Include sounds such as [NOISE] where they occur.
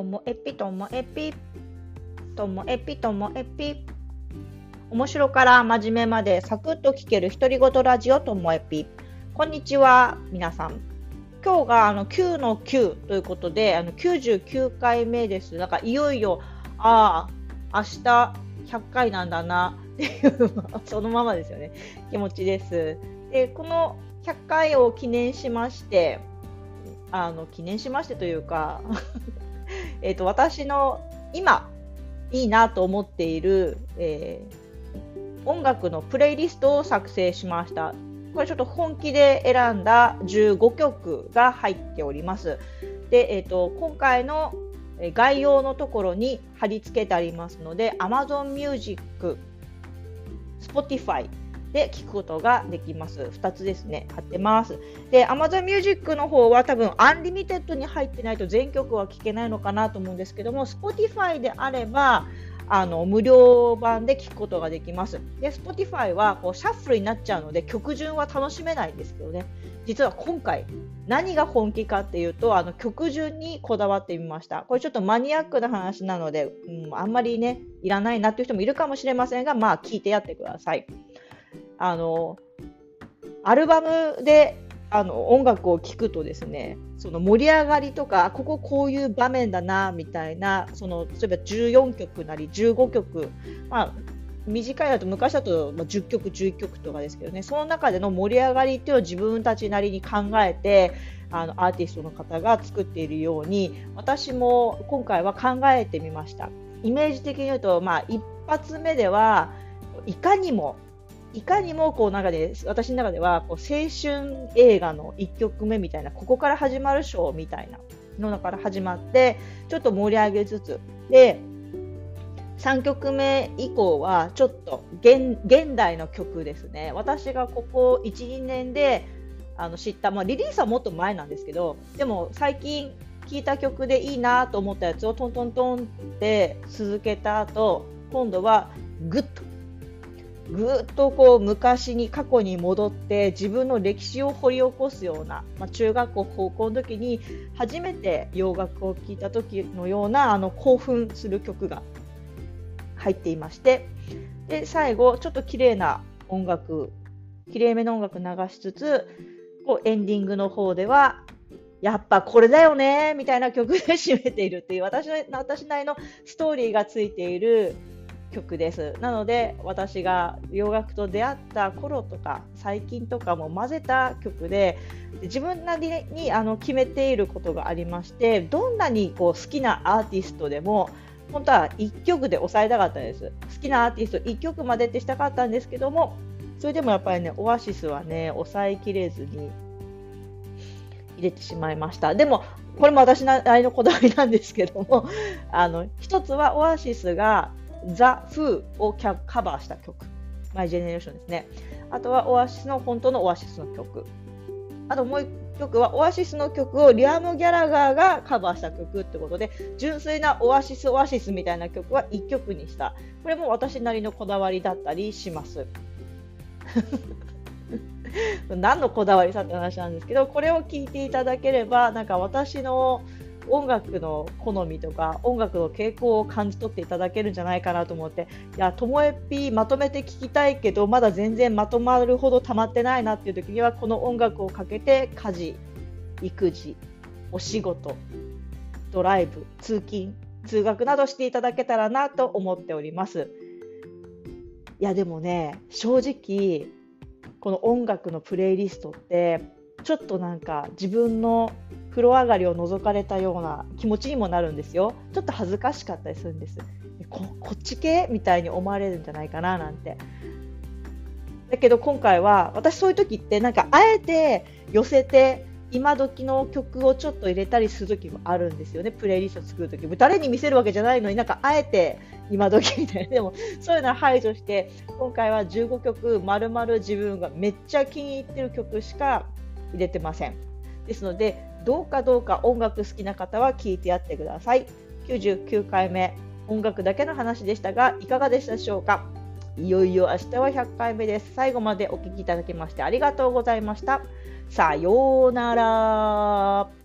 ともえぴともえぴともえぴともえぴ面白から真面目までサクッと聞ける独り言ラジオともえぴこんにちは皆さん。今日があの9の9ということであの99回目です。なんかいよいよああ明日100回なんだなっていう [LAUGHS] そのままですよね。気持ちです。でこの100回を記念しましてあの記念しましてというかえと私の今いいなと思っている、えー、音楽のプレイリストを作成しました。これちょっと本気で選んだ15曲が入っております。で、えーと、今回の概要のところに貼り付けてありますので Amazon Music、Spotify、で聞くことができます。2つですね、貼ってます。で、Amazon Music の方は多分アンリミテッドに入ってないと全曲は聴けないのかなと思うんですけども、Spotify であれば、あの無料版で聞くことができます。で、Spotify はこうシャッフルになっちゃうので曲順は楽しめないんですけどね。実は今回何が本気かっていうとあの曲順にこだわってみました。これちょっとマニアックな話なので、うん、あんまりねいらないなっていう人もいるかもしれませんが、まあ聞いてやってください。あのアルバムであの音楽を聴くとですねその盛り上がりとかこここういう場面だなみたいなその例えば14曲なり15曲、まあ、短いだと昔だと10曲11曲とかですけどねその中での盛り上がりっていうのを自分たちなりに考えてあのアーティストの方が作っているように私も今回は考えてみました。イメージ的に言うと、まあ、一発目ではいかにもいかにもこう中で私の中ではこう青春映画の1曲目みたいなここから始まるショーみたいなのから始まってちょっと盛り上げつつで3曲目以降はちょっと現代の曲ですね。私がここ12年であの知った、まあ、リリースはもっと前なんですけどでも最近聴いた曲でいいなと思ったやつをトントントンって続けた後今度はグッとぐっとこう昔に過去に戻って自分の歴史を掘り起こすような、まあ、中学校高校の時に初めて洋楽を聴いた時のようなあの興奮する曲が入っていましてで最後ちょっと綺麗な音楽綺麗めの音楽流しつつこうエンディングの方ではやっぱこれだよねみたいな曲で締めているっていう私の私なりのストーリーがついている曲です。なので私が洋楽と出会った頃とか最近とかも混ぜた曲で自分なりにあの決めていることがありましてどんなにこう好きなアーティストでも本当は1曲で抑えたかったです。好きなアーティスト1曲までってしたかったんですけどもそれでもやっぱりねオアシスはね抑えきれずに入れてしまいました。でもこれも私なりのこだわりなんですけどもあの一つはオアシスがザ・フーをカバーした曲。マイ・ジェネレーションですね。あとはオアシスの本当のオアシスの曲。あともう1曲はオアシスの曲をリアム・ギャラガーがカバーした曲ってことで純粋なオアシス・オアシスみたいな曲は1曲にした。これも私なりのこだわりだったりします。[LAUGHS] 何のこだわりさって話なんですけどこれを聞いていただければなんか私の音楽の好みとか音楽の傾向を感じ取っていただけるんじゃないかなと思っていやともえぴまとめて聞きたいけどまだ全然まとまるほど溜まってないなっていう時にはこの音楽をかけて家事育児お仕事ドライブ通勤通学などしていただけたらなと思っております。いやでもね正直この音楽のプレイリストってちょっとなんか自分の風呂上がりを覗かれたような気持ちにもなるんですよ。ちょっと恥ずかしかったりするんです。ここっち系みたいに思われるんじゃないかななんて。だけど今回は私そういう時ってなんかあえて寄せて今時の曲をちょっと入れたりする時もあるんですよね、プレイリスト作る時も。誰に見せるわけじゃないのになんかあえて今時みたいな。でもそういうのは排除して今回は15曲まるまる自分がめっちゃ気に入ってる曲しか入れてません。ですのでどうかどうか音楽好きな方は聞いてやってください。99回目音楽だけの話でしたがいかがでしたでしょうか？いよいよ明日は100回目です。最後までお聴きいただきましてありがとうございました。さようなら。